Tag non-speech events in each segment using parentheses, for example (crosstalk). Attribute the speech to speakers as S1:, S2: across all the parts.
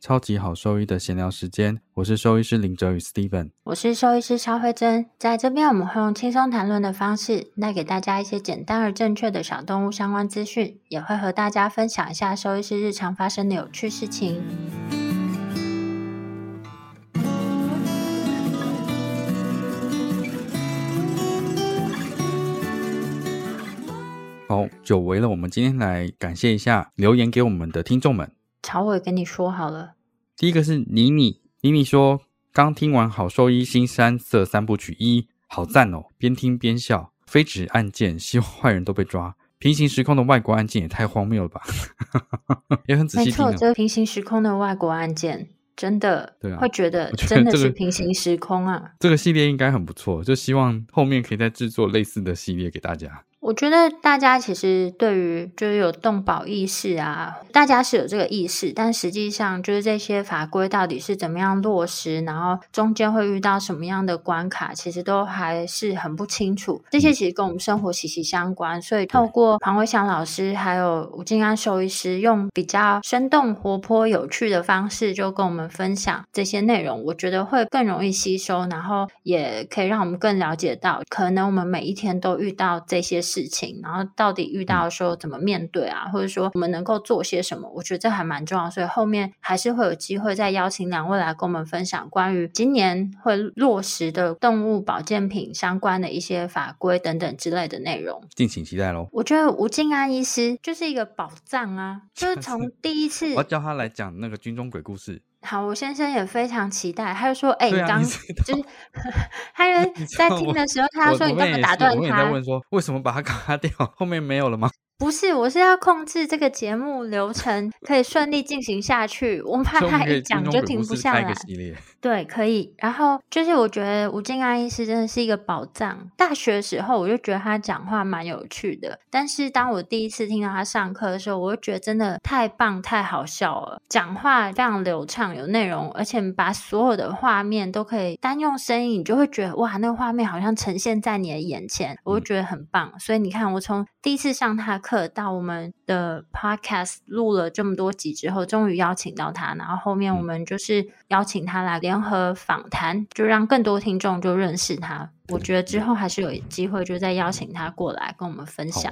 S1: 超级好兽医的闲聊时间，我是兽医师林哲宇 Steven，
S2: 我是兽医师肖慧珍，在这边我们会用轻松谈论的方式，带给大家一些简单而正确的小动物相关资讯，也会和大家分享一下兽医师日常发生的有趣事情。
S1: 好，久违了，我们今天来感谢一下留言给我们的听众们。
S2: 朝伟跟你说好了，
S1: 第一个是妮妮，妮妮说刚听完《好兽医新三色三部曲一》，好赞哦，边听边笑。非指案件，希望坏人都被抓。平行时空的外国案件也太荒谬了吧，(laughs) 也很仔细听。
S2: 没错，这个平行时空的外国案件真的，
S1: 对啊，
S2: 会觉得真的是平行时空啊。
S1: 这个系列应该很不错，就希望后面可以再制作类似的系列给大家。
S2: 我觉得大家其实对于就是有动保意识啊，大家是有这个意识，但实际上就是这些法规到底是怎么样落实，然后中间会遇到什么样的关卡，其实都还是很不清楚。这些其实跟我们生活息息相关，所以透过庞伟祥老师还有吴静安兽医师，用比较生动、活泼、有趣的方式，就跟我们分享这些内容，我觉得会更容易吸收，然后也可以让我们更了解到，可能我们每一天都遇到这些。事情，然后到底遇到的时候怎么面对啊？或者说我们能够做些什么？我觉得这还蛮重要，所以后面还是会有机会再邀请两位来跟我们分享关于今年会落实的动物保健品相关的一些法规等等之类的内容，
S1: 敬请期待喽！
S2: 我觉得吴静安医师就是一个宝藏啊，就是 (laughs) 从第一次
S1: 我要叫他来讲那个军中鬼故事。
S2: 好，我先生也非常期待，他就说：“哎，刚就是 (laughs) 他在听的时候，他说你干嘛打断他？”
S1: 我在问说：“为什么把他 (laughs) 卡掉？后面没有了吗？”
S2: 不是，我是要控制这个节目流程可以顺利进行下去。我怕他一讲就停不下来。对，可以。然后就是我觉得吴静安医师真的是一个宝藏。大学的时候我就觉得他讲话蛮有趣的，但是当我第一次听到他上课的时候，我就觉得真的太棒、太好笑了。讲话非常流畅，有内容，而且把所有的画面都可以单用声音，你就会觉得哇，那个画面好像呈现在你的眼前，我就觉得很棒。所以你看，我从第一次上他课到我们的 podcast 录了这么多集之后，终于邀请到他，然后后面我们就是邀请他来联合访谈，就让更多听众就认识他。我觉得之后还是有机会，就再邀请他过来跟我们分享。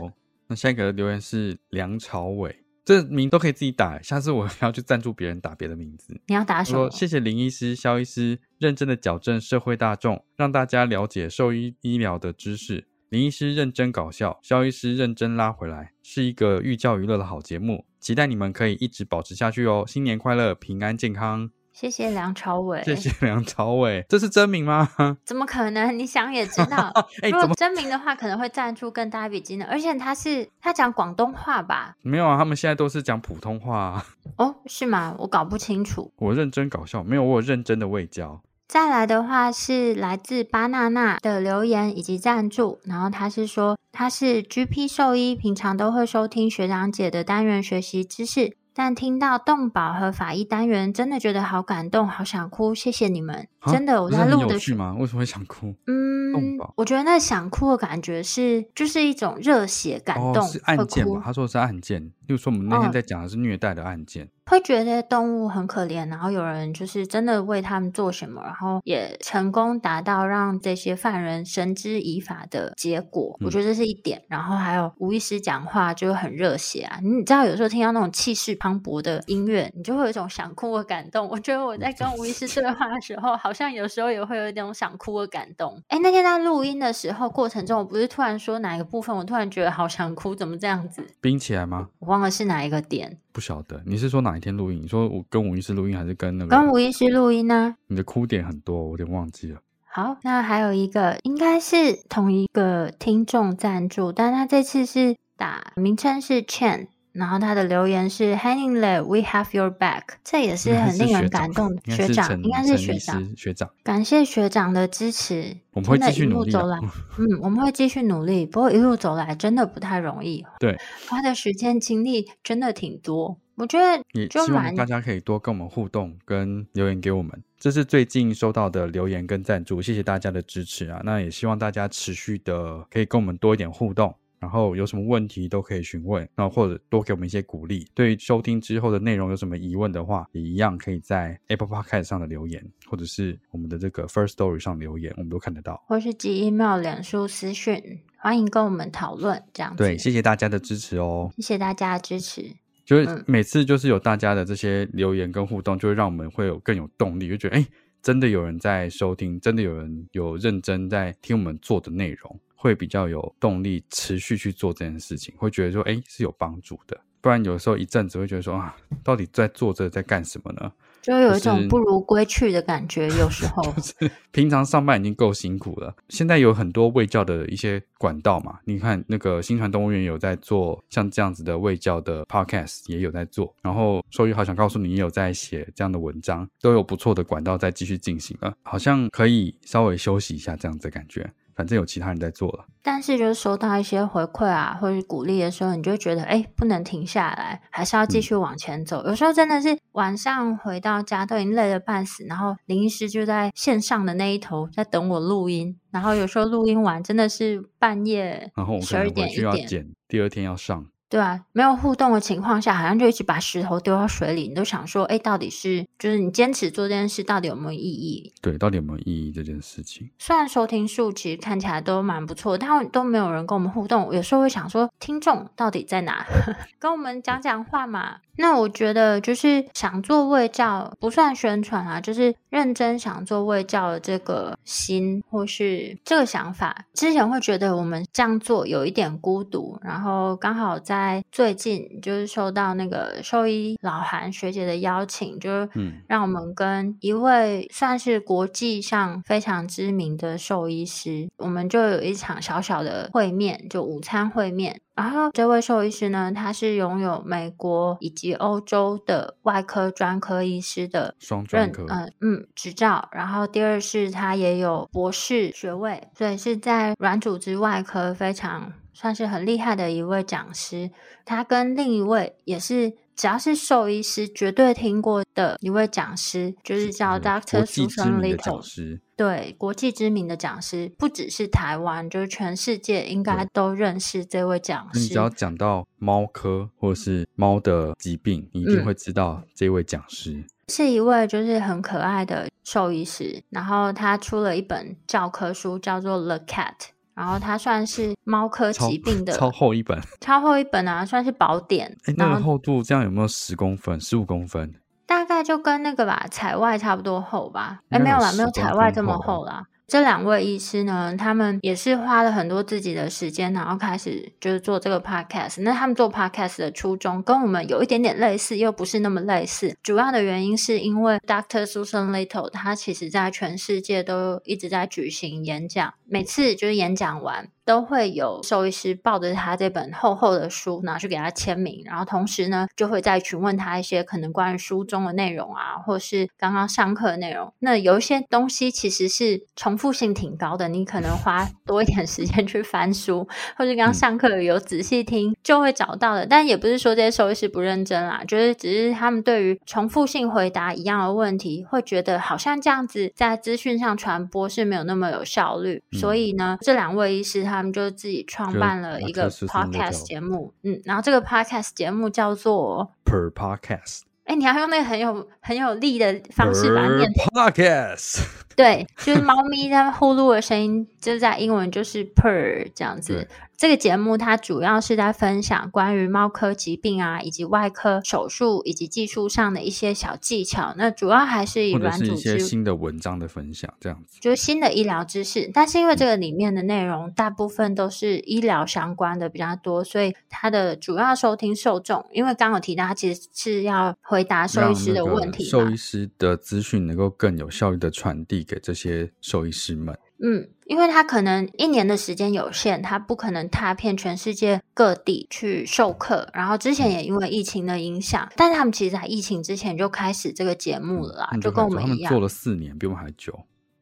S1: 那下一个留言是梁朝伟，这名都可以自己打，下次我要去赞助别人打别的名字。
S2: 你要打什么？
S1: 谢谢林医师、肖医师认真的矫正社会大众，让大家了解兽医医疗的知识。林医师认真搞笑，肖医师认真拉回来，是一个寓教于乐的好节目。期待你们可以一直保持下去哦！新年快乐，平安健康。
S2: 谢谢梁朝伟，
S1: 谢谢梁朝伟，这是真名吗？(laughs)
S2: 怎么可能？你想也知道，(laughs) 如果真名的话，可能会赞助更大一笔金额。而且他是他讲广东话吧？
S1: 没有啊，他们现在都是讲普通话。(laughs)
S2: 哦，是吗？我搞不清楚。
S1: 我认真搞笑，没有我认真的未教。
S2: 再来的话是来自巴娜娜的留言以及赞助，然后他是说他是 GP 兽医，平常都会收听学长姐的单元学习知识，但听到动保和法医单元，真的觉得好感动，好想哭，谢谢你们，真的我在录的
S1: 去吗？为什么会想哭？
S2: 嗯，我觉得那想哭的感觉是就是一种热血感动，
S1: 是案件吧？他说是案件，例如说，我们那天
S2: 哦
S1: 在讲的是虐待的案件，
S2: 会觉得动物很可怜，然后有人就是真的为他们做什么，然后也成功达到让这些犯人绳之以法的结果，我
S1: 嗯
S2: 觉得这是一点。然后还有吴医师讲话就很热血啊，你知道有时候听到那种气势磅礴的音乐，你就会有一种想哭的感动。我觉得我在跟吴医师对话的时候，好像有时候也会有一种想哭的感动。哎，那天在录音的时候过程中，我不是突然说哪一个部分，我突然觉得好想哭，怎么这样子？
S1: 冰起来吗？
S2: 我忘了是哪一个点。
S1: 不晓得，你是说哪一天录音？你说我跟吴医师录音，还是跟那个？
S2: 跟吴医师录音呢、
S1: 你的哭点很多，我有点忘记了。
S2: 好，那还有一个应该是同一个听众赞助，但他这次是打名称是 Chen，然后他的留言是 Hanging there, we have your back，这也是很令人感动学长应该是学长，
S1: 学长，
S2: 感谢学长的支持，
S1: 我们会继续努力 (laughs)
S2: 嗯，我们会继续努力。不过一路走来真的不太容易，
S1: 对，(laughs)
S2: 花的时间精力真的挺多。我觉得
S1: 也希望大家可以多跟我们互动，跟留言给我们。这是最近收到的留言跟赞助，谢谢大家的支持啊！那也希望大家持续的可以跟我们多一点互动，然后有什么问题都可以询问，然后或者多给我们一些鼓励。对于收听之后的内容有什么疑问的话，也一样可以在 Apple Podcast 上的留言，或者是我们的这个 First Story 上留言，我们都看得到。
S2: 或是寄 email、脸书私讯，欢迎跟我们讨论这样子。
S1: 对，谢谢大家的支持哦。
S2: 谢谢大家的支持。
S1: 就是
S2: 嗯
S1: 每次就是有大家的这些留言跟互动，就会让我们会有更有动力，就觉得哎、诶真的有人在收听，真的有人有认真在听我们做的内容，会比较有动力持续去做这件事情，会觉得说哎、诶是有帮助的。不然有时候一阵子会觉得说啊，到底在做这在干什么呢？
S2: 就有一
S1: 就是
S2: 种不如归去的感觉，有时候 (laughs)
S1: 平常上班已经够辛苦了，现在有很多卫教的一些管道嘛。你看那个新传动物园有在做像这样子的卫教的 podcast，也有在做。然后兽医好想告诉你，也有在写这样的文章，都有不错的管道在继续进行了，好像可以稍微休息一下这样子的感觉。反正有其他人在做了，
S2: 但是就是收到一些回馈啊，或者是鼓励的时候，你就觉得哎，不能停下来，还是要继续往前走。有时候真的是晚上回到家都已经累得半死，然后林医师就在线上的那一头在等我录音，然后有时候录音完真的是半夜
S1: 然后我可能回去要剪，第二天要上。
S2: 对啊，没有互动的情况下，好像就一直把石头丢到水里，你都想说，哎，到底是就是你坚持做这件事到底有没有意义？
S1: 对，到底有没有意义这件事情？
S2: 虽然收听数其实看起来都蛮不错，但都没有人跟我们互动。有时候会想说，听众到底在哪？(laughs) 跟我们讲讲话嘛。那我觉得就是想做卫教，不算宣传啊，就是认真想做卫教的这个心，或是这个想法。之前会觉得我们这样做有一点孤独，然后刚好在最近就是收到那个兽医老韩学姐的邀请，就是
S1: 嗯
S2: 让我们跟一位算是国际上非常知名的兽医师，我们就有一场小小的会面，就午餐会面。然后这位兽医师呢，他是拥有美国以及欧洲的外科专科医师的
S1: 双专科，
S2: 嗯嗯执照，然后第二是他也有博士学位，所以是在软组织外科非常算是很厉害的一位讲师。他跟另一位也是只要是兽医师绝对听过的一位讲师，就是叫
S1: 嗯
S2: Doctor Susan Little。
S1: 师，
S2: 对，国际知名的讲师，不只是台湾，就是全世界应该都认识这位讲师。
S1: 你只要讲到猫科或者是猫的疾病，你一定
S2: 嗯
S1: 会知道这位讲师。
S2: 是一位就是很可爱的兽医师，然后他出了一本教科书，叫做《The Cat》，然后他算是猫科疾病的
S1: 超厚一本，
S2: 超厚一本啊，算是宝典。
S1: 哎，那个厚度这样有没有十公分、十五公分？
S2: 大概就跟那个吧，彩外差不多厚吧？哎，没有啦，没有彩外这么
S1: 厚
S2: 厚啦。这两位医师呢，他们也是花了很多自己的时间，然后开始就是做这个 podcast。那他们做 podcast 的初衷跟我们有一点点类似，又不是那么类似。主要的原因是因为 Dr. Susan Little 他其实在全世界都一直在举行演讲，每次就是演讲完。都会有兽医师抱着他这本厚厚的书拿去给他签名，然后同时呢，就会再询问他一些可能关于书中的内容啊，或是刚刚上课的内容。那有一些东西其实是重复性挺高的，你可能花多一点时间去翻书，或是刚刚上课有仔细听就会找到的。但也不是说这些兽医师不认真啦，就是只是他们对于重复性回答一样的问题，会觉得好像这样子在资讯上传播是没有那么有效率。
S1: 嗯
S2: 所以呢，这两位医师他。他们就自己创
S1: 就
S2: 办了一个 podcast
S1: 叫
S2: 节目，嗯，然后这个 podcast 节目叫做
S1: ，Per podcast，
S2: 哎，你要用那个很有很有力的方式把它念
S1: podcast，
S2: 对，就是猫咪在呼噜的声音，就是在英文就是 purr 这样子。这个节目它主要是在分享关于猫科疾病啊，以及外科手术以及技术上的一些小技巧。那主要还是以软组
S1: 是一些
S2: 织
S1: 新的文章的分享，这样子。
S2: 就是新的医疗知识，但是因为这个里面的内容大部分都是医疗相关的比较多，所以它的主要收听受众，因为刚刚有提到，它其实是要回答兽医师的问题嘛
S1: 兽医师的资讯能够更有效率的传递给这些兽医师们。
S2: 嗯，因为他可能一年的时间有限，他不可能踏遍全世界各地去授课。然后之前也因为疫情的影响，但是他们其实在疫情之前就开始这个节目了就跟我
S1: 们
S2: 一样
S1: 做。了四年，比我们还久。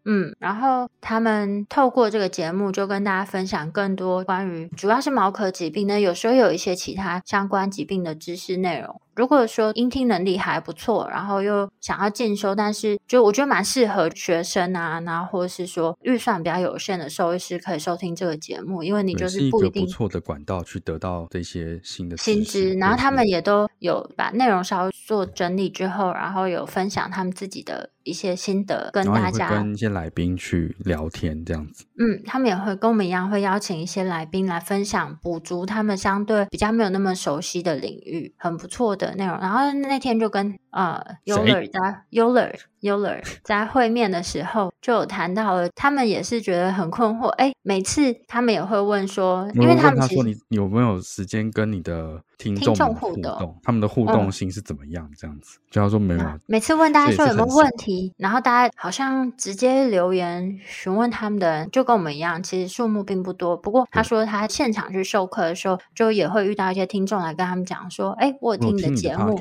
S2: 嗯，然后他们透过这个节目，就跟大家分享更多关于主要是毛科疾病呢，有时候有一些其他相关疾病的知识内容。如果说音听能力还不错，然后又想要进修，但是就我觉得蛮适合学生啊，然后或者是说预算比较有限的兽医师可以收听这个节目，因为你就是不一定
S1: 不错的管道去得到这些新的
S2: 薪资，然后他们
S1: 也
S2: 也都有把内容稍微做整理之后，然后有分享他们自己的一些心得跟大家。
S1: 跟一些来宾去聊天，这样子。
S2: 嗯，他们也会跟我们一样，会邀请一些来宾来分享，补足他们相对比较没有那么熟悉的领域，很不错的内容。然后那天就跟呃 Yoler 在 Yoler Yoler (laughs) 在会面的时候，就有谈到了，他们也是觉得很困惑。哎，每次他们也会问说，因为他们
S1: 说你有没有时间跟你的听
S2: 听
S1: 众
S2: 互动
S1: 他们的互
S2: 嗯
S1: 动性是怎么样？这样子，就要说没有啊，
S2: 每次问大家说有没有问题，然后大家好像直接留言询问他们的人，就跟我们一样，其实数目并不多。不过他说他现场去授课的时候，就也会遇到一些听众来跟他们讲说：“哎，我有听你
S1: 的
S2: 的节目。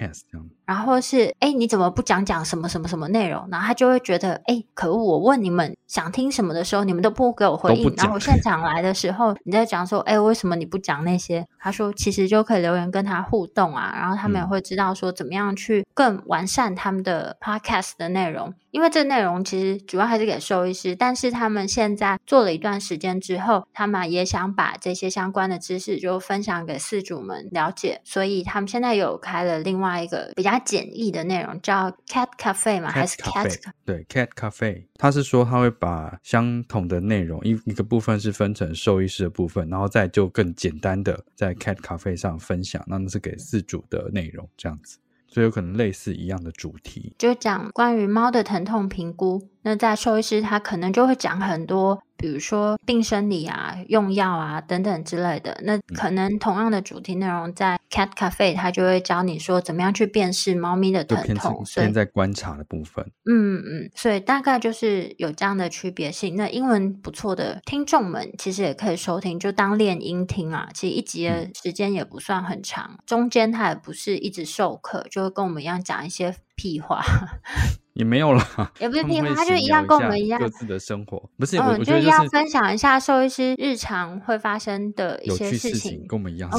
S2: 然后是哎，你怎么不讲讲什么什么什么内容？”然后他就会觉得：“哎，可恶！我问你们想听什么的时候，你们都不给我回应。然后我现场来的时候，你在讲说：哎，为什么你不讲那些？”他说：“其实就可以留言跟他互动啊，然后他们也
S1: 嗯
S2: 会知道说怎么样去更完善他们的 podcast 的内容。因为这内容其实主要还是给兽医师，但是他们现在做了一段时间之后，他们也想把这些相关的知识就分享给饲主们了解，所以他们现在有开了另外一个比较简易的内容，叫 Cat Cafe 嘛，还
S1: Cat
S2: 是
S1: Cat？Cafe，对，Cat Cafe，他是说他会把相同的内容一一个部分是分成兽医师的部分，然后再就更简单的在 Cat Cafe 上分享，那那是给饲主的内容这样子，所以有可能类似一样的主题。
S2: 就讲关于猫的疼痛评估。那在兽医师他可能就会讲很多，比如说病生理啊、用药啊等等之类的。那可能同样的主题内容在 Cat Cafe，他就会教你说怎么样去辨识猫咪的疼痛。所以
S1: 偏在观察的部分，
S2: 嗯嗯，所以大概就是有这样的区别性。那英文不错的听众们，其实也可以收听，就当练音听啊。其实一集的时间也不算很长，中间他也不是一直授课，就会跟我们一样讲一些屁话，
S1: 也没有了，(laughs)
S2: 也不是屁话，
S1: 他
S2: 就一样跟我们一样
S1: 各。自的生活，不是我
S2: 嗯，
S1: 我觉得
S2: 一样分享一下兽医师日常会发生的一些事情
S1: 事情，。跟我们一样。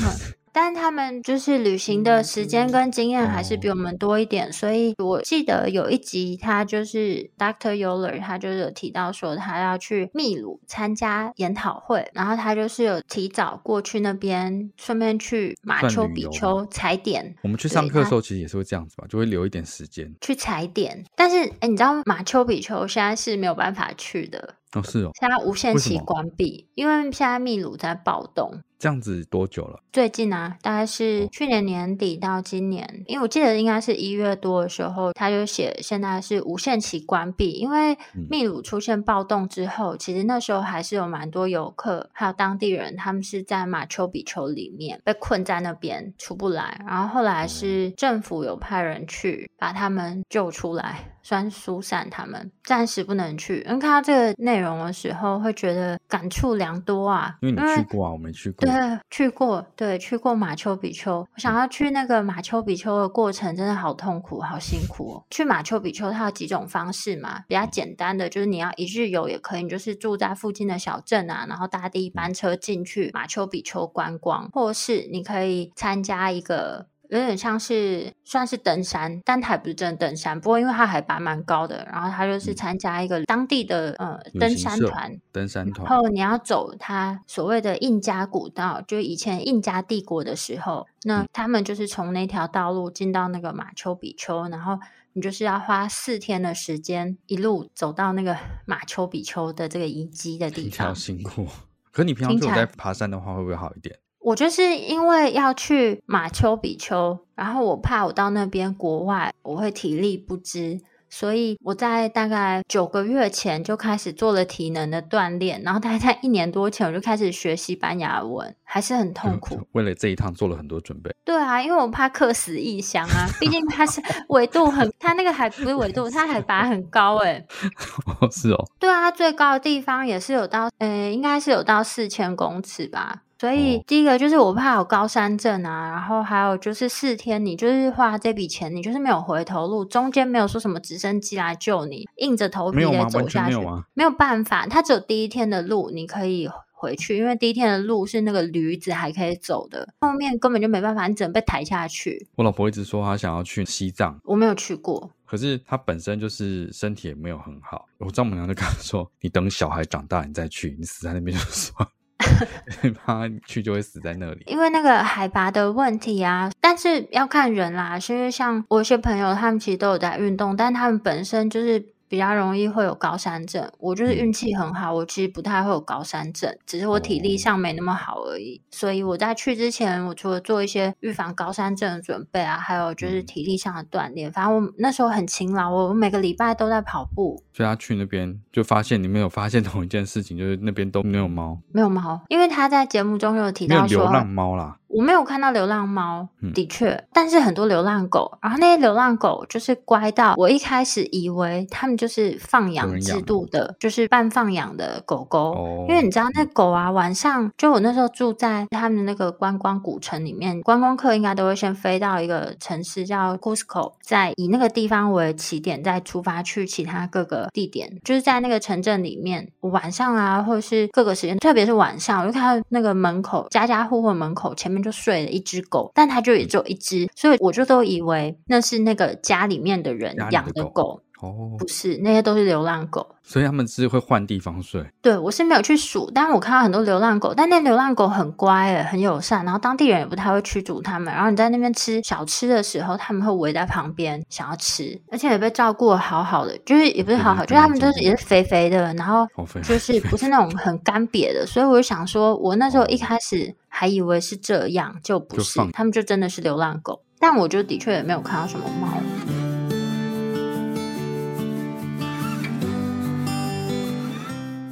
S2: 但他们就是旅行的时间跟经验还是比
S1: 哦
S2: 我们多一点，所以我记得有一集他就是 Doctor Yoler，他就是有提到说他要去秘鲁参加研讨会，然后他就是有提早过去那边，顺便去马丘比丘踩点。
S1: 我们去上课的时候，其实也是会这样子吧，就会留一点时间。
S2: 去踩点，但是哎，你知道马丘比丘现在是没有办法去的，
S1: 哦，是哦，
S2: 现在无限期关闭，因为现在秘鲁在暴动。
S1: 这样子多久了？
S2: 最近啊，大概是去年年底到今年，因为我记得应该是一月多的时候，他就写现在是无限期关闭，因为
S1: 嗯
S2: 秘鲁出现暴动之后，其实那时候还是有蛮多游客还有当地人，他们是在马丘比丘里面被困在那边出不来，然后后来是政府有派人去把他们救出来。算是疏散他们，暂时不能去。因为看到这个内容的时候，会觉得感触良多啊。
S1: 因为你去过啊，我没去过。
S2: 对，去过，对，去过马丘比丘。我想要去那个马丘比丘的过程，真的好痛苦，好辛苦哦。去马丘比丘，它有几种方式嘛？比较简单的就是你要一日游也可以，你就是住在附近的小镇啊，然后搭第一班车进去马丘比丘观光，或是你可以参加一个。有点像是算是登山，但它也不是真的登山。不过因为它海拔蛮高的，然后它就是参加一个当地的呃登山团，
S1: 登山团
S2: 然后你要走它所谓的印加古道，就以前印加帝国的时候，那他们就是从那条道路进到那个马丘比丘，然后你就是要花四天的时间，一路走到那个 (laughs) 马丘比丘的这个遗迹的地
S1: 听起来好
S2: 方。
S1: 辛苦。(laughs) 可你平常就有
S2: 听起来
S1: 在爬山的话，会不会好一点？
S2: 我就是因为要去马丘比丘，然后我怕我到那边国外我会体力不支，所以我在大概九个月前就开始做了体能的锻炼，然后大概在一年多前我就开始学西班牙文，还是很痛苦。
S1: 为了这一趟做了很多准备。
S2: 对啊，因为我怕客死异乡啊，毕竟它是 (laughs) 纬度很，它那个海不是纬度，它海拔很高诶、(laughs)
S1: 哦，是哦，
S2: 对啊，它最高的地方也是有到，呃，应该是有到四千公尺吧。所以
S1: 哦
S2: 第一个就是我怕有高山症啊，然后还有就是四天你就是花这笔钱，你就是没有回头路，中间没有说什么直升机来救你，硬着头皮得
S1: 没有吗？完全
S2: 走下去，
S1: 没有吗？
S2: 没有办法，它只有第一天的路你可以回去，因为第一天的路是那个驴子还可以走的，后面根本就没办法，你只能被抬下去。
S1: 我老婆一直说她想要去西藏，
S2: 我没有去过，
S1: 可是她本身就是身体也没有很好。我丈母娘就跟她说：“你等小孩长大你再去，你死在那边就算，你 (laughs) 怕去就会死在那里。
S2: 因为那个海拔的问题啊，但是要看人啦。是因为像我一些朋友，他们其实都有在运动，但他们本身就是比较容易会有高山症。我就是运气很好，我其实不太会有高山症，只是我体力上没那么好而已。所以我在去之前，我除了做一些预防高山症的准备啊，还有就是
S1: 嗯
S2: 体力上的锻炼。反正我那时候很勤劳，我每个礼拜都在跑步。
S1: 所以他去那边就发现你们有发现同一件事情，就是那边都没有猫，
S2: 没有猫，因为他在节目中有提到说，
S1: 流浪猫啦。
S2: 我没有看到流浪猫，
S1: 嗯
S2: 的确，但是很多流浪狗，然后那些流浪狗就是乖到我一开始以为他们就是放养制度的，就是半放养的狗狗。
S1: 哦，
S2: 因为你知道那狗啊，晚上就我那时候住在他们的那个观光古城里面，观光客应该都会先飞到一个城市叫 Cusco，再以那个地方为起点，再出发去其他各个地点。就是在那个城镇里面，晚上啊，或者是各个时间，特别是晚上，我就看到那个门口家家户户门口前面就睡了一只狗，但它就也只有一只，所以我就都以为那是那个家里面的人养的
S1: 狗。
S2: 狗，
S1: 哦，
S2: 不是，那些都是流浪狗。
S1: 所以他们是会换地方睡。
S2: 对，我是没有去数，但我看到很多流浪狗，但那流浪狗很乖诶，很友善，然后当地人也不太会驱逐他们。然后你在那边吃小吃的时候，他们会围在旁边想要吃，而且也被照顾的好好的，就是也不是好好，就是他们就是也是肥肥的，然后就是不是那种很干瘪的，所以我就想说，我那时候一开始还以为是这样，就不
S1: 就是，
S2: 他们就真的是流浪狗，但我就的确也没有看到什么猫。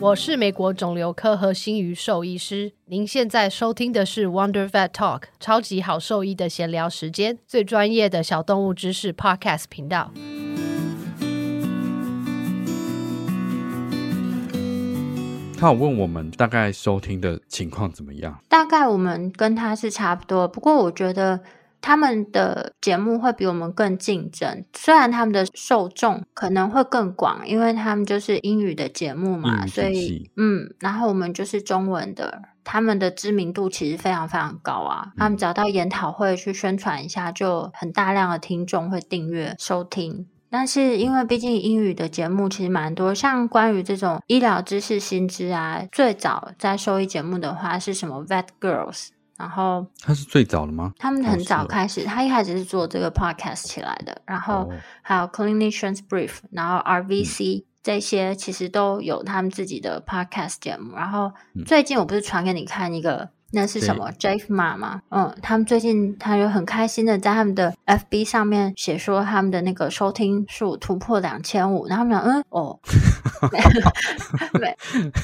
S3: 我是美国肿瘤科和心鱼兽医师。您现在收听的是 Wonder Vet Talk，超级好兽医的闲聊时间，最专业的小动物知识 Podcast 频道。
S1: 他有问我们大概收听的情况怎么样？
S2: 大概我们跟他是差不多，不过我觉得他们的节目会比我们更竞争。虽然他们的受众可能会更广，因为他们就是英语的节目嘛，所以嗯，然后我们就是中文的，他们的知名度其实非常非常高啊。他们只要到研讨会去宣传一下，就很大量的听众会订阅收听。但是因为毕竟英语的节目其实蛮多，像关于这种医疗知识新知啊，最早在收益节目的话是什么 Vet Girls，然后
S1: 他是最早的吗？
S2: 他们很早开始，他一开始是做这个 podcast 起来的，然后
S1: 哦
S2: 还有 Clinicians Brief，然后 RVC、这些其实都有他们自己的 podcast 节目。然后
S1: 嗯
S2: 最近我不是传给你看一个。那是什么 Jeff 马吗？嗯，他们最近他就很开心的在他们的 FB 上面写说他们的那个收听数突破两千五，然后他们讲嗯哦，没没，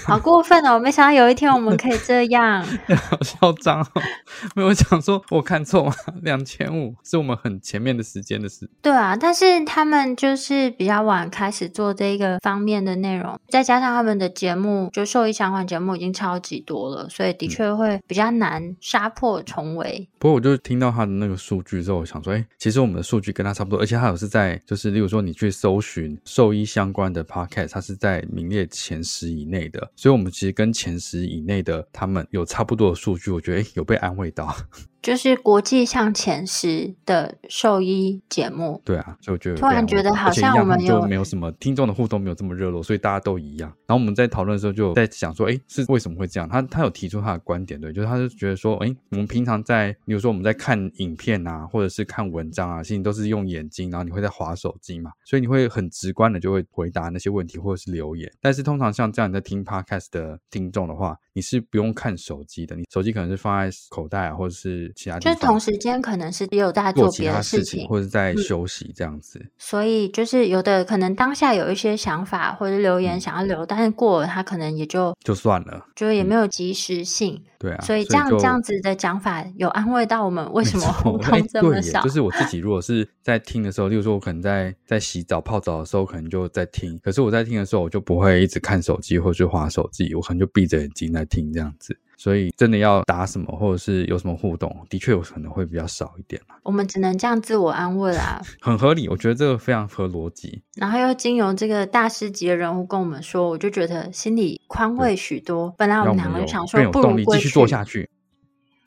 S2: 好过分哦！没想到有一天我们可以这样。(laughs)
S1: 好嚣张哦！(laughs) 没有想说我看错吗？两千五是我们很前面的时间的事。
S2: 对啊，但是他们就是比较晚开始做这个方面的内容，再加上他们的节目就受益相关节目已经超级多了，所以的确会比较难杀破重围。
S1: 不过我就听到他的那个数据之后，我想说，哎，其实我们的数据跟他差不多，而且他有是在就是，例如说你去搜寻兽医相关的 podcast，他是在名列前十以内的，所以我们其实跟前十以内的他们有差不多的数据，我觉得哎有被安慰到。(laughs)
S2: 就是国际上前十的兽医节目。
S1: 对啊，所以我觉得
S2: 突然觉得好像我们
S1: 就没有什么听众的互动，没有这么热络，所以大家都一样。然后我们在讨论的时候，就在想说，哎，是为什么会这样？他他有提出他的观点，对，就是他就觉得说，哎，我们平常在，比如说我们在看影片啊，或者是看文章啊，其实都是用眼睛，然后你会在划手机嘛，所以你会很直观的就会回答那些问题或者是留言。但是通常像这样你在听 podcast 的听众的话，你是不用看手机的，你手机可能是放在口袋啊，或者是其他地方，
S2: 就同时间可能是也有在做别的
S1: 事
S2: 情，
S1: 或者在休息这样子。
S2: 所以就是有的可能当下有一些想法或者留言想要留，但是过了他可能也就
S1: 就算了，
S2: 就也没有及时性。
S1: 对啊，
S2: 所以这样这样子的讲法有安慰到我们，为什么互动这么少？
S1: 就是我自己如果是在听的时候，例如说我可能在在洗澡泡澡的时候，可能就在听。可是我在听的时候，我就不会一直看手机或者划手机，我可能就闭着眼睛在听这样子。所以真的要打什么，或者是有什么互动，的确有可能会比较少一点
S2: 我们只能这样自我安慰啦，(laughs)
S1: 很合理，我觉得这个非常合逻辑。
S2: 然后又经由这个大师级的人物跟我们说，我就觉得心里宽慰许多。本来我们两个想说，不如
S1: 继续做下去。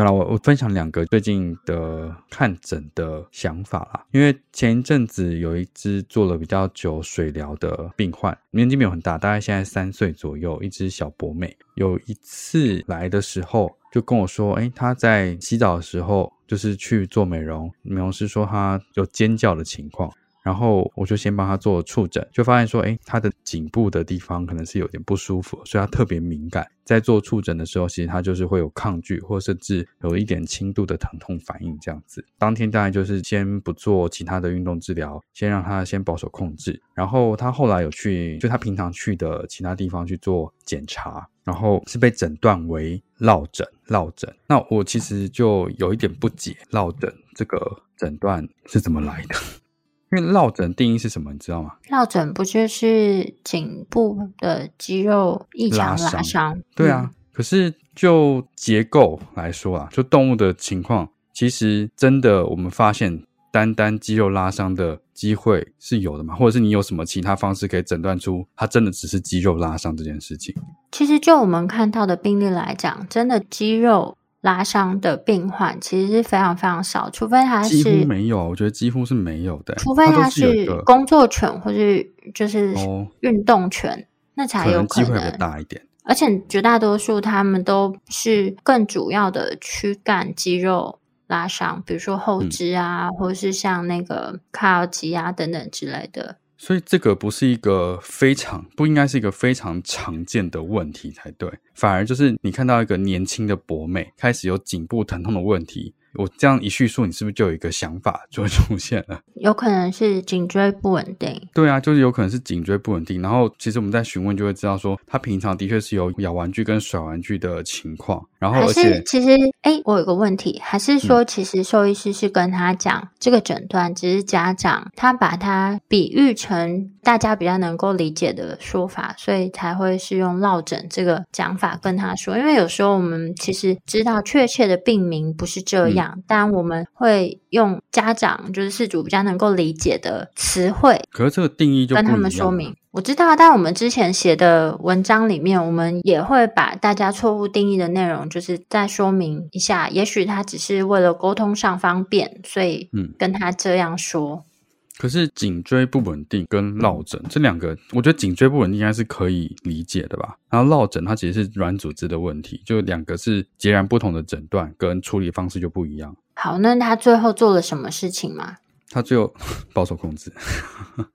S1: 好了，我我分享两个最近的看诊的想法啦。因为前一阵子有一只做了比较久水疗的病患，年纪没有很大，大概现在三岁左右，一只小博美。有一次来的时候，就跟我说，哎，他在洗澡的时候，就是去做美容，美容师说他有尖叫的情况。然后我就先帮他做触诊，就发现说，哎，他的颈部的地方可能是有点不舒服，所以他特别敏感。在做触诊的时候，其实他就是会有抗拒，或甚至有一点轻度的疼痛反应这样子。当天大概就是先不做其他的运动治疗，先让他先保守控制。然后他后来有去，就他平常去的其他地方去做检查，然后是被诊断为落枕。落枕，那我其实就有一点不解，落枕这个诊断是怎么来的？因为落枕定义是什么，你知道吗？
S2: 落枕不就是颈部的肌肉异常拉伤？
S1: 对啊，可是就结构来说啊，就动物的情况，其实真的我们发现单单肌肉拉伤的机会是有的嘛？或者是你有什么其他方式可以诊断出它真的只是肌肉拉伤这件事情？
S2: 其实就我们看到的病例来讲，真的肌肉。拉伤的病患其实是非常非常少，除非他是
S1: 几乎没有，我觉得几乎是没有的。
S2: 除非他是工作犬或是就是运动犬，那才有
S1: 可能机会大一点。
S2: 而且绝大多数他们都是更主要的躯干肌肉拉伤，比如说后肢啊，或者是像那个靠肌啊等等之类的。
S1: 所以这个不是一个非常不应该是一个非常常见的问题才对，反而就是你看到一个年轻的博美开始有颈部疼痛的问题。我这样一叙述，你是不是就有一个想法就会出现了？
S2: 有可能是颈椎不稳定。
S1: 对啊，就是有可能是颈椎不稳定。然后其实我们在询问就会知道，说他平常的确是有咬玩具跟甩玩具的情况。然后而且
S2: 其实，哎，我有个问题，还是说其实兽医师是跟他讲这个诊断，只是家长他把它比喻成大家比较能够理解的说法，所以才会是用落枕这个讲法跟他说。因为有时候我们其实知道确切的病名不是这样。但我们会用家长就是事主比较能够理解的词汇，
S1: 可是这个定义就
S2: 跟他们说明。我知道，但我们之前写的文章里面，我们也会把大家错误定义的内容，就是再说明一下。也许他只是为了沟通上方便，所以嗯，跟他这样说。
S1: 可是颈椎不稳定跟落枕这两个，我觉得颈椎不稳定应该是可以理解的吧。然后落枕它其实是软组织的问题，就两个是截然不同的诊断跟处理方式就不一样。
S2: 好，那他最后做了什么事情吗？
S1: 他最后 (laughs) 保守控制，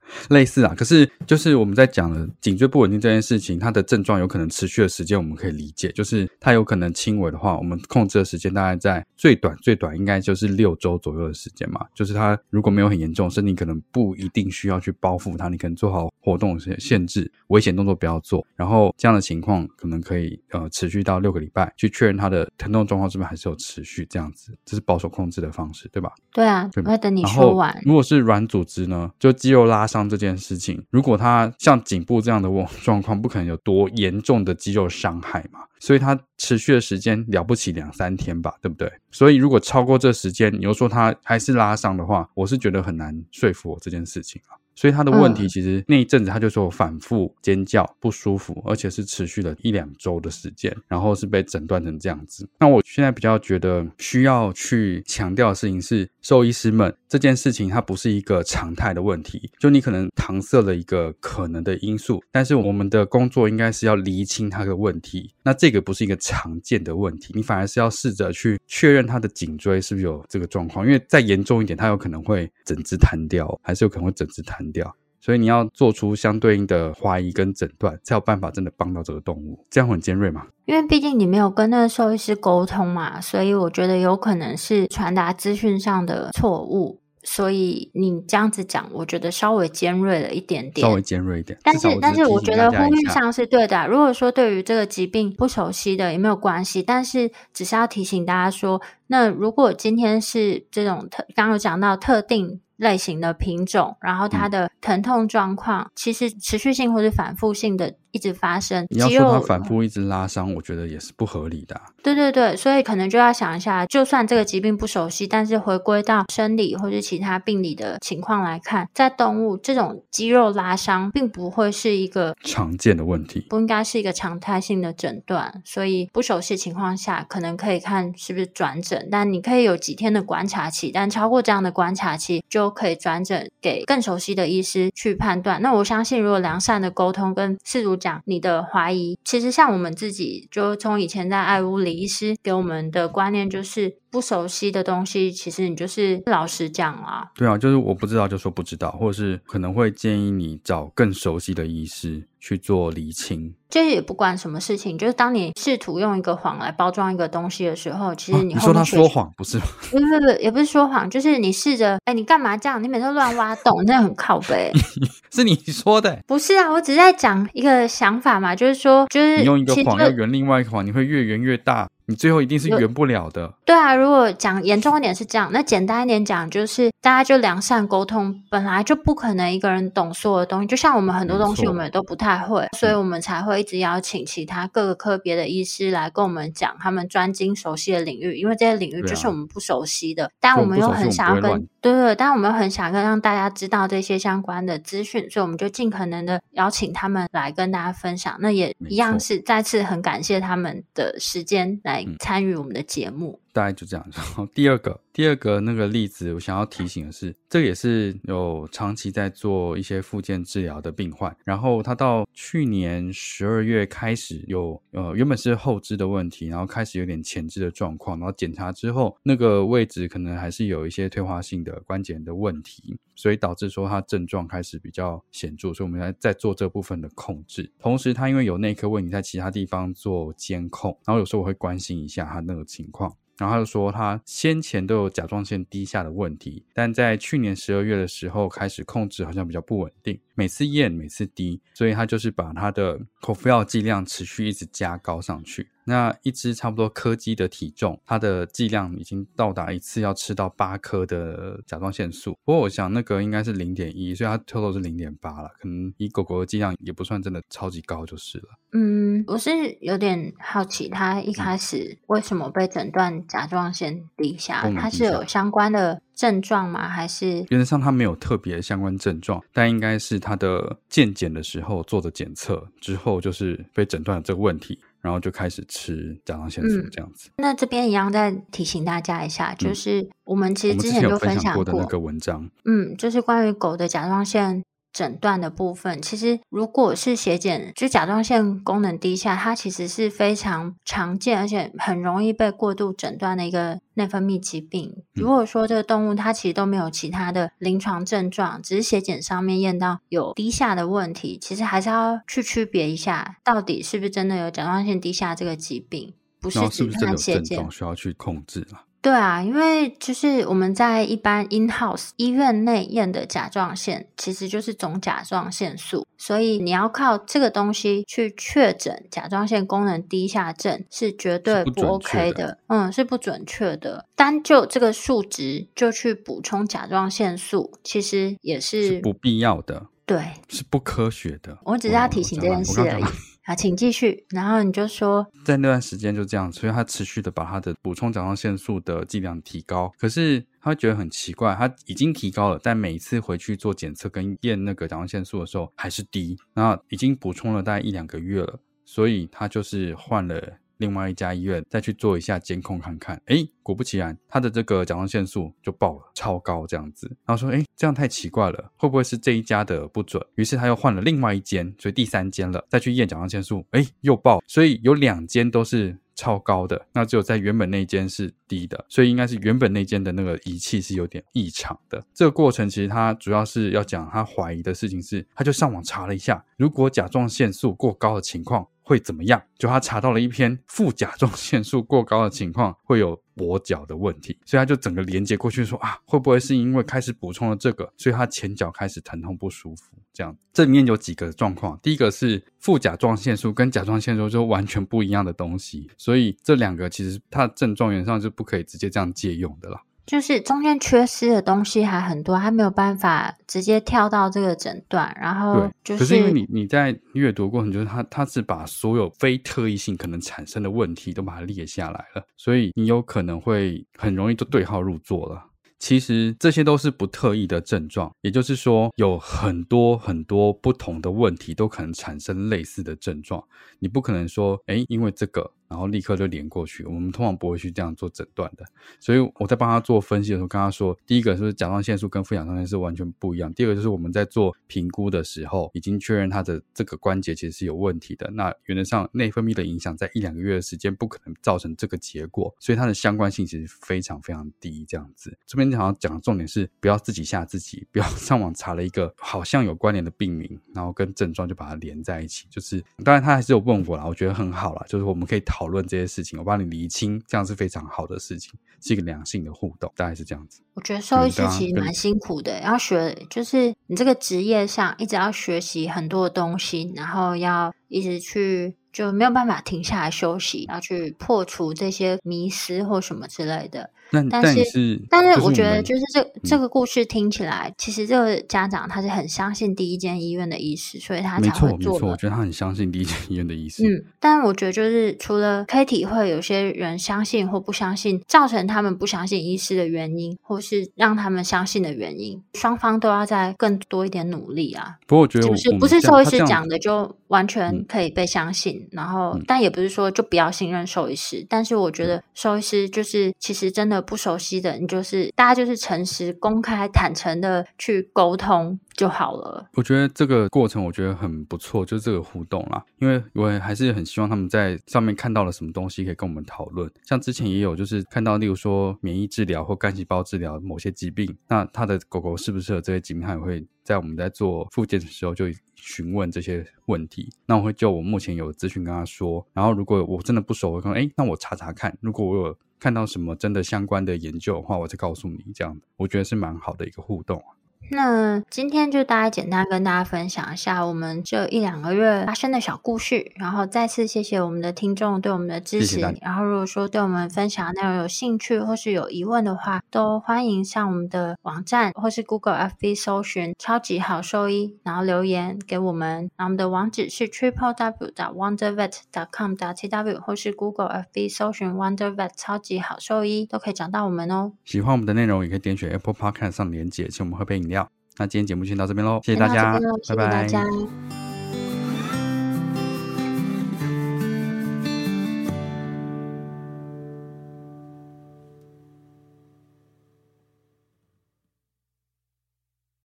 S1: (laughs) 类似啊。可是就是我们在讲的颈椎不稳定这件事情，它的症状有可能持续的时间，我们可以理解。就是它有可能轻微的话，我们控制的时间大概在最短最短应该就是六周左右的时间嘛。就是它如果没有很严重，身体可能不一定需要去包覆它，你可能做好活动限限制，危险动作不要做。然后这样的情况可能可以呃持续到六个礼拜，去确认它的疼痛状况是不是还是有持续这样子。这是保守控制的方式，对吧？
S2: 对啊，我要等你说完。
S1: 如果是软组织呢？就肌肉拉伤这件事情，如果他像颈部这样的 (laughs) 状况，不可能有多严重的肌肉伤害嘛？所以它持续的时间了不起两三天吧，对不对？所以如果超过这时间，你又说他还是拉伤的话，我是觉得很难说服我这件事情啊。所以他的问题
S2: 嗯
S1: 其实那一阵子他就说反复尖叫不舒服，而且是持续了一两周的时间，然后是被诊断成这样子。那我现在比较觉得需要去强调的事情是，兽医师们这件事情它不是一个常态的问题，就你可能搪塞了一个可能的因素，但是我们的工作应该是要厘清它的问题。那这个不是一个常见的问题，你反而是要试着去确认他的颈椎是不是有这个状况，因为再严重一点，他有可能会整只瘫掉，还是有可能会整只弹掉。所以你要做出相对应的怀疑跟诊断，才有办法真的帮到这个动物。这样很尖锐嘛？
S2: 因为毕竟你没有跟那个兽医师沟通嘛，所以我觉得有可能是传达资讯上的错误。所以你这样子讲，我觉得稍微尖锐了一点点，
S1: 稍微尖锐一点。
S2: 但是但是，我觉得呼吁上是对的啊。如果说对于这个疾病不熟悉的也没有关系，但是只是要提醒大家说，那如果今天是这种特，刚刚有讲到特定类型的品种，然后它
S1: 嗯。
S2: 的疼痛状况其实持续性或是反复性的一直发生，
S1: 你要说它反复一直拉伤，我觉得也是不合理的啊、
S2: 对对对，所以可能就要想一下，就算这个疾病不熟悉，但是回归到生理或者其他病理的情况来看，在动物这种肌肉拉伤，并不会是一个
S1: 常见的问题。
S2: 不应该是一个常态性的诊断，所以不熟悉情况下，可能可以看是不是转诊，但你可以有几天的观察期，但超过这样的观察期，就可以转诊给更熟悉的医师去判断。那我相信，如果良善的沟通跟事主讲你的怀疑，其实像我们自己，就从以前在爱屋里医师给我们的观念就是。不熟悉的东西，其实你就是老实讲啊。
S1: 对啊，就是我不知道就说不知道，或者是可能会建议你找更熟悉的医师去做厘清。
S2: 就是也不管什么事情，就是当你试图用一个谎来包装一个东西的时候，其实你
S1: 说他说谎不是吗？(laughs)
S2: 不不不，也不是说谎，就是你试着，哎，你干嘛这样？你每次都乱挖洞，那很靠背。(laughs)
S1: 是你说的。
S2: 不是啊，我只是在讲一个想法嘛，就是说，就是
S1: 你用一个谎要圆另外一个谎，你会越圆越大，你最后一定是圆不了的。
S2: 对啊，如果讲严重一点是这样，那简单一点讲就是大家就良善沟通，本来就不可能一个人懂所有的东西，就像我们很多东西我们也都不太会，所以我们才会一直邀请其他各个科别的医师来跟我们讲他们专精熟悉的领域，因为这些领域就是我们不熟悉的，但我们又很想要跟对对，但我们又很想跟让大家知道这些相关的资讯，所以我们就尽可能的邀请他们来跟大家分享。那也一样是再次很感谢他们的时间来
S1: 嗯
S2: 参与我们的节目。
S1: 大概就这样。然后第二个，第二个那个例子，我想要提醒的是，这个也是有长期在做一些复健治疗的病患，然后他到去年十二月开始有呃原本是后肢的问题，然后开始有点前肢的状况，然后检查之后那个位置可能还是有一些退化性的关节炎的问题，所以导致说他症状开始比较显著，所以我们来在做这部分的控制。同时，他因为有内科问题，在其他地方做监控，然后有时候我会关心一下他那个情况。然后他就说，他先前都有甲状腺低下的问题，但在去年十二月的时候开始控制，好像比较不稳定，每次验每次低，所以他就是把他的口服药剂量持续一直加高上去。那一只差不多柯基的体重，它的剂量已经到达一次要吃到八颗的甲状腺素。不过我想那个应该是零点一，所以它 total 是零点八了，可能以狗狗的剂量也不算真的超级高就是了。
S2: 嗯，我是有点好奇，它一开始为什么被诊断甲状腺低下？
S1: 功能低下
S2: 他是有相关的症状吗？还是
S1: 原则上它没有特别相关症状，但应该是他的健检的时候做的检测之后，就是被诊断了这个问题，然后就开始吃甲状腺素
S2: 嗯
S1: 这样子。
S2: 那这边一样再提醒大家一下，就
S1: 嗯
S2: 是我们其实之前就
S1: 分享过的，那个文章，
S2: 嗯，就是关于狗的甲状腺诊断的部分。其实如果是血检，就甲状腺功能低下，它其实是非常常见，而且很容易被过度诊断的一个内分泌疾病。如果说这个动物它其实都没有其他的临床症状，只是血检上面验到有低下的问题，其实还是要去区别一下，到底是不是真的有甲状腺低下这个疾病。不是只看血检
S1: 状，需要去控制啊？
S2: 对啊，因为就是我们在一般 in house 医院内验的甲状腺，其实就是总甲状腺素，所以你要靠这个东西去确诊甲状腺功能低下症，是绝对不 OK 的，
S1: 的
S2: 嗯，是不准确的。单就这个数值就去补充甲状腺素，其实也是
S1: 是不必要的，
S2: 对。
S1: 是不科学的。
S2: 我只是要提醒这件事而已。啊，请继续。然后你就说，
S1: 在那段时间就这样，所以他持续的把他的补充甲状腺素的剂量提高。可是他觉得很奇怪，他已经提高了，但每一次回去做检测跟验那个甲状腺素的时候还是低，那已经补充了大概一两个月了，所以他就是换了。另外一家医院再去做一下监控看看，哎，果不其然，他的这个甲状腺素就爆了，超高这样子。然后说，哎，这样太奇怪了，会不会是这一家的不准？于是他又换了另外一间，所以第三间了，再去验甲状腺素，哎，又爆。所以有两间都是超高的，那只有在原本那间是低的，所以应该是原本那间的那个仪器是有点异常的。这个过程其实他主要是要讲他怀疑的事情是，他就上网查了一下，如果甲状腺素过高的情况。会怎么样？就他查到了一篇副甲状腺素过高的情况会有跛脚的问题，所以他就整个连接过去说啊，会不会是因为开始补充了这个，所以他前脚开始疼痛不舒服？这样这里面有几个状况，第一个是副甲状腺素跟甲状腺素就完全不一样的东西，所以这两个其实它的症状原上是不可以直接这样借用的啦。
S2: 就是中间缺失的东西还很多，还没有办法直接跳到这个诊断。然后就是，
S1: 可是因为你你在阅读过程，就是他他是把所有非特异性可能产生的问题都把它列下来了，所以你有可能会很容易就对号入座了。其实这些都是不特异的症状，也就是说有很多很多不同的问题都可能产生类似的症状。你不可能说，哎，因为这个。然后立刻就连过去，我们通常不会去这样做诊断的。所以我在帮他做分析的时候，跟他说，第一个是甲状腺素跟副甲状腺是完全不一样。第二个就是我们在做评估的时候，已经确认他的这个关节其实是有问题的。那原则上内分泌的影响在一两个月的时间不可能造成这个结果，所以它的相关性其实非常非常低。这样子，这边想要讲的重点是不要自己吓自己，不要 (laughs) 上网查了一个好像有关联的病名，然后跟症状就把它连在一起。就是当然他还是有问我啦，我觉得很好啦，就是我们可以讨。讨论这些事情，我帮你厘清，这样是非常好的事情，是一个良性的互动，大概是这样子。
S2: 我觉得兽医师其实蛮辛苦的，要学，就是你这个职业上一直要学习很多的东西，然后要一直去。就没有办法停下来休息，要去破除这些迷失或什么之类的。
S1: 但但
S2: 是，但是我觉得，就是这这个故事听起来，其实这个家长他是很相信第一间医院的医师，所以他才会做。
S1: 没错，我觉得他很相信第一间医院的医师。
S2: 嗯，但我觉得就是除了可以体会有些人相信或不相信，造成他们不相信医师的原因，或是让他们相信的原因，双方都要再更多一点努力啊。
S1: 不过我觉得，
S2: 就是不是兽医师讲的就完全可以被相信。然后，但也不是说就不要信任兽医师。但是我觉得兽医师就是其实真的不熟悉的，你就是大家就是诚实、公开、坦诚的去沟通就好了。
S1: 我觉得这个过程我觉得很不错，就是这个互动啦。因为我还是很希望他们在上面看到了什么东西可以跟我们讨论。像之前也有就是看到，例如说免疫治疗或干细胞治疗某些疾病，那他的狗狗适不适合这些疾病，他也会在我们在做复健的时候就。询问这些问题，那我会就我目前有资讯跟他说，然后如果我真的不熟，我说哎，那我查查看，如果我有看到什么真的相关的研究的话，我再告诉你。这样我觉得是蛮好的一个互动。
S2: 那今天就大概简单跟大家分享一下我们这一两个月发生的小故事，然后再次谢谢我们的听众对我们的支持。然后如果说对我们分享内容有兴趣或是有疑问的话，都欢迎上我们的网站或是 Google FB 搜寻“超级好兽医”，然后留言给我们。然后我们的网址是 triple w. dot wondervet. dot com. dot tw 或是 Google FB 搜寻 Wondervet 超级好兽医都可以找到我们哦。
S1: 喜欢我们的内容，也可以点选 Apple Podcast 上连接，请我们喝杯饮料。那今天节目先到这边喽，谢谢大家，
S2: 拜拜。